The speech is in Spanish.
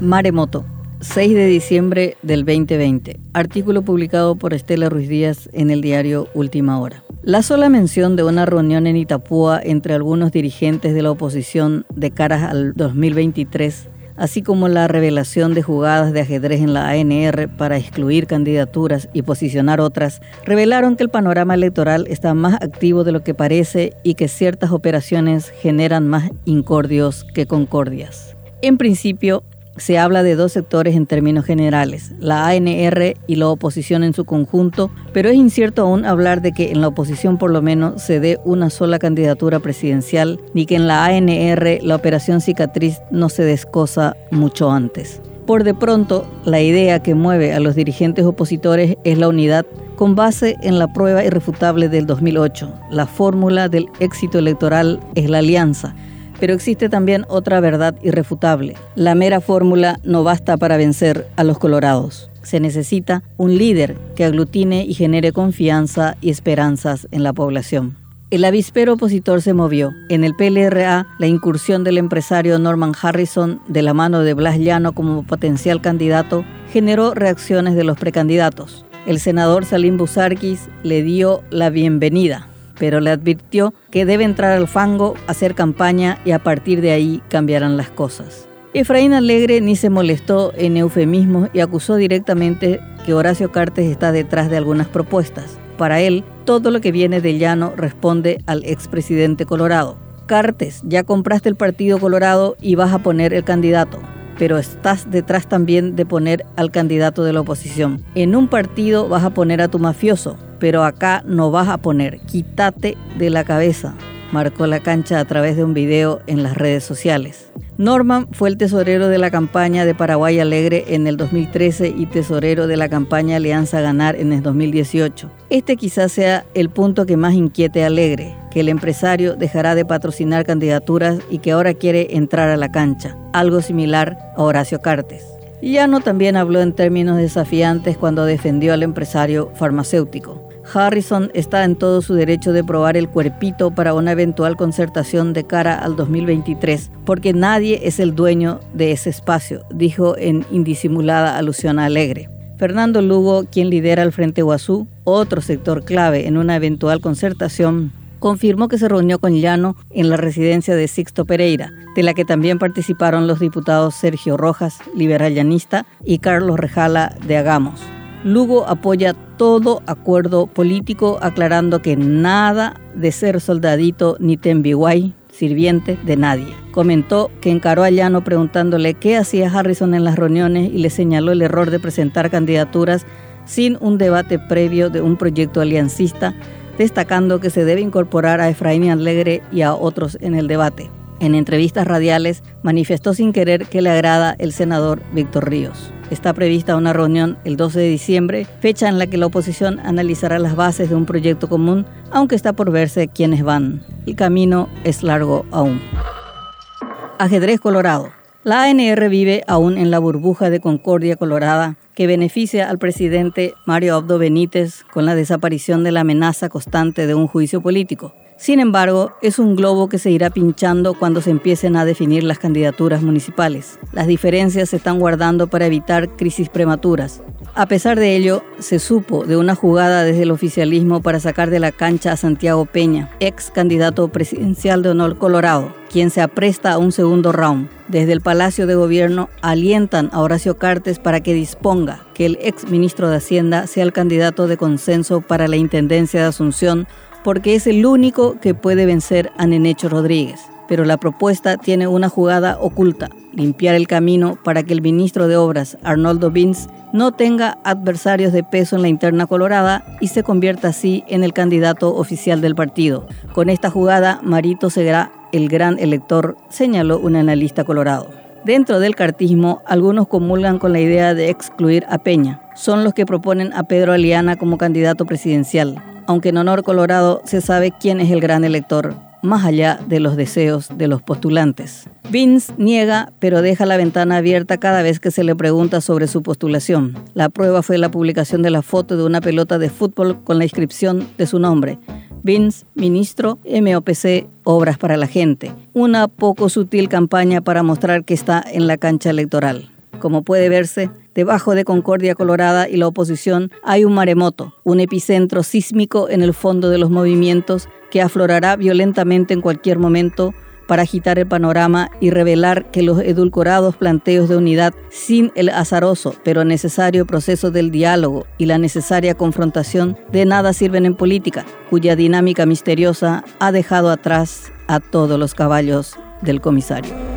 Maremoto, 6 de diciembre del 2020. Artículo publicado por Estela Ruiz Díaz en el diario Última Hora. La sola mención de una reunión en Itapúa entre algunos dirigentes de la oposición de cara al 2023 así como la revelación de jugadas de ajedrez en la ANR para excluir candidaturas y posicionar otras, revelaron que el panorama electoral está más activo de lo que parece y que ciertas operaciones generan más incordios que concordias. En principio, se habla de dos sectores en términos generales, la ANR y la oposición en su conjunto, pero es incierto aún hablar de que en la oposición por lo menos se dé una sola candidatura presidencial, ni que en la ANR la operación cicatriz no se descosa mucho antes. Por de pronto, la idea que mueve a los dirigentes opositores es la unidad con base en la prueba irrefutable del 2008. La fórmula del éxito electoral es la alianza pero existe también otra verdad irrefutable. La mera fórmula no basta para vencer a los colorados. Se necesita un líder que aglutine y genere confianza y esperanzas en la población. El avispero opositor se movió. En el PLRA, la incursión del empresario Norman Harrison de la mano de Blas Llano como potencial candidato generó reacciones de los precandidatos. El senador Salim Busarquis le dio la bienvenida pero le advirtió que debe entrar al fango, hacer campaña y a partir de ahí cambiarán las cosas. Efraín Alegre ni se molestó en eufemismos y acusó directamente que Horacio Cartes está detrás de algunas propuestas. Para él, todo lo que viene de llano responde al expresidente Colorado. Cartes, ya compraste el Partido Colorado y vas a poner el candidato pero estás detrás también de poner al candidato de la oposición. En un partido vas a poner a tu mafioso, pero acá no vas a poner. Quítate de la cabeza. Marcó la cancha a través de un video en las redes sociales. Norman fue el tesorero de la campaña de Paraguay Alegre en el 2013 y tesorero de la campaña Alianza Ganar en el 2018. Este quizás sea el punto que más inquiete a Alegre, que el empresario dejará de patrocinar candidaturas y que ahora quiere entrar a la cancha, algo similar a Horacio Cartes. Llano también habló en términos desafiantes cuando defendió al empresario farmacéutico. Harrison está en todo su derecho de probar el cuerpito para una eventual concertación de cara al 2023, porque nadie es el dueño de ese espacio, dijo en indisimulada alusión a Alegre. Fernando Lugo, quien lidera el Frente Guazú, otro sector clave en una eventual concertación, confirmó que se reunió con Llano en la residencia de Sixto Pereira, de la que también participaron los diputados Sergio Rojas, liberal llanista, y Carlos Rejala de Agamos. Lugo apoya todo acuerdo político, aclarando que nada de ser soldadito ni tembiguay, sirviente de nadie. Comentó que encaró a Llano preguntándole qué hacía Harrison en las reuniones y le señaló el error de presentar candidaturas sin un debate previo de un proyecto aliancista, destacando que se debe incorporar a Efraín Alegre y a otros en el debate. En entrevistas radiales manifestó sin querer que le agrada el senador Víctor Ríos. Está prevista una reunión el 12 de diciembre, fecha en la que la oposición analizará las bases de un proyecto común, aunque está por verse quiénes van. El camino es largo aún. Ajedrez Colorado. La ANR vive aún en la burbuja de concordia colorada que beneficia al presidente Mario Abdo Benítez con la desaparición de la amenaza constante de un juicio político. Sin embargo, es un globo que se irá pinchando cuando se empiecen a definir las candidaturas municipales. Las diferencias se están guardando para evitar crisis prematuras. A pesar de ello, se supo de una jugada desde el oficialismo para sacar de la cancha a Santiago Peña, ex candidato presidencial de Honor Colorado, quien se apresta a un segundo round. Desde el Palacio de Gobierno alientan a Horacio Cartes para que disponga que el ex ministro de Hacienda sea el candidato de consenso para la Intendencia de Asunción porque es el único que puede vencer a Nenecho Rodríguez. Pero la propuesta tiene una jugada oculta, limpiar el camino para que el ministro de Obras, Arnoldo Vins, no tenga adversarios de peso en la interna colorada y se convierta así en el candidato oficial del partido. Con esta jugada, Marito será el gran elector, señaló un analista colorado. Dentro del cartismo, algunos comulgan con la idea de excluir a Peña. Son los que proponen a Pedro Aliana como candidato presidencial aunque en honor colorado se sabe quién es el gran elector, más allá de los deseos de los postulantes. Vince niega, pero deja la ventana abierta cada vez que se le pregunta sobre su postulación. La prueba fue la publicación de la foto de una pelota de fútbol con la inscripción de su nombre. Vince, ministro, MOPC, Obras para la Gente. Una poco sutil campaña para mostrar que está en la cancha electoral. Como puede verse, debajo de Concordia Colorada y la oposición hay un maremoto, un epicentro sísmico en el fondo de los movimientos que aflorará violentamente en cualquier momento para agitar el panorama y revelar que los edulcorados planteos de unidad sin el azaroso pero necesario proceso del diálogo y la necesaria confrontación de nada sirven en política, cuya dinámica misteriosa ha dejado atrás a todos los caballos del comisario.